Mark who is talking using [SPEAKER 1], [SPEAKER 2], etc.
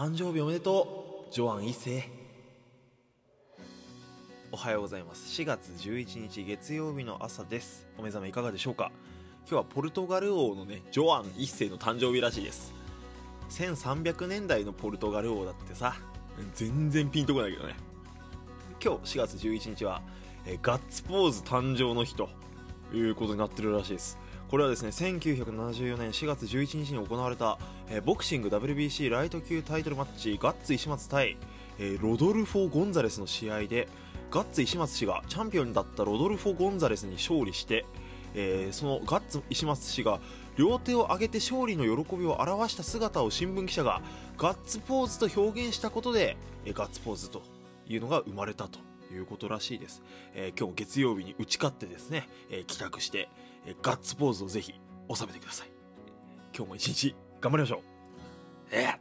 [SPEAKER 1] 誕生日おめでとう。ジョアン一世。おはようございます。4月11日月曜日の朝です。お目覚めいかがでしょうか。今日はポルトガル王のねジョアン一世の誕生日らしいです。1300年代のポルトガル王だってさ。全然ピンとこないけどね。今日4月11日はえガッツポーズ誕生の日ということになってるらしいです。これはですね1974年4月11日に行われた、えー、ボクシング WBC ライト級タイトルマッチガッツ石松対、えー、ロドルフォ・ゴンザレスの試合でガッツ石松氏がチャンピオンだったロドルフォ・ゴンザレスに勝利して、えー、そのガッツ石松氏が両手を上げて勝利の喜びを表した姿を新聞記者がガッツポーズと表現したことで、えガッツポーズというのが生まれたということらしいです、えー、今日月曜日に打ち勝ってですね、えー、帰宅して、えー、ガッツポーズをぜひ収めてください。今日も一日頑張りましょう。えー。